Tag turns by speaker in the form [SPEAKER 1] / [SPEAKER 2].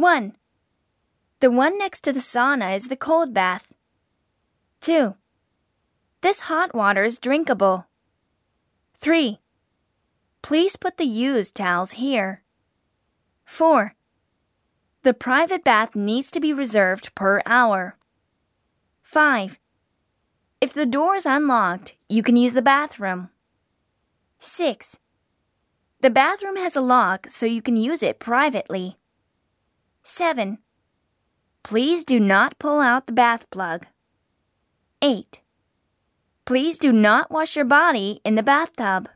[SPEAKER 1] 1. The one next to the sauna is the cold bath. 2. This hot water is drinkable. 3. Please put the used towels here. 4. The private bath needs to be reserved per hour. 5. If the door is unlocked, you can use the bathroom. 6. The bathroom has a lock so you can use it privately. 7. Please do not pull out the bath plug. 8. Please do not wash your body in the bathtub.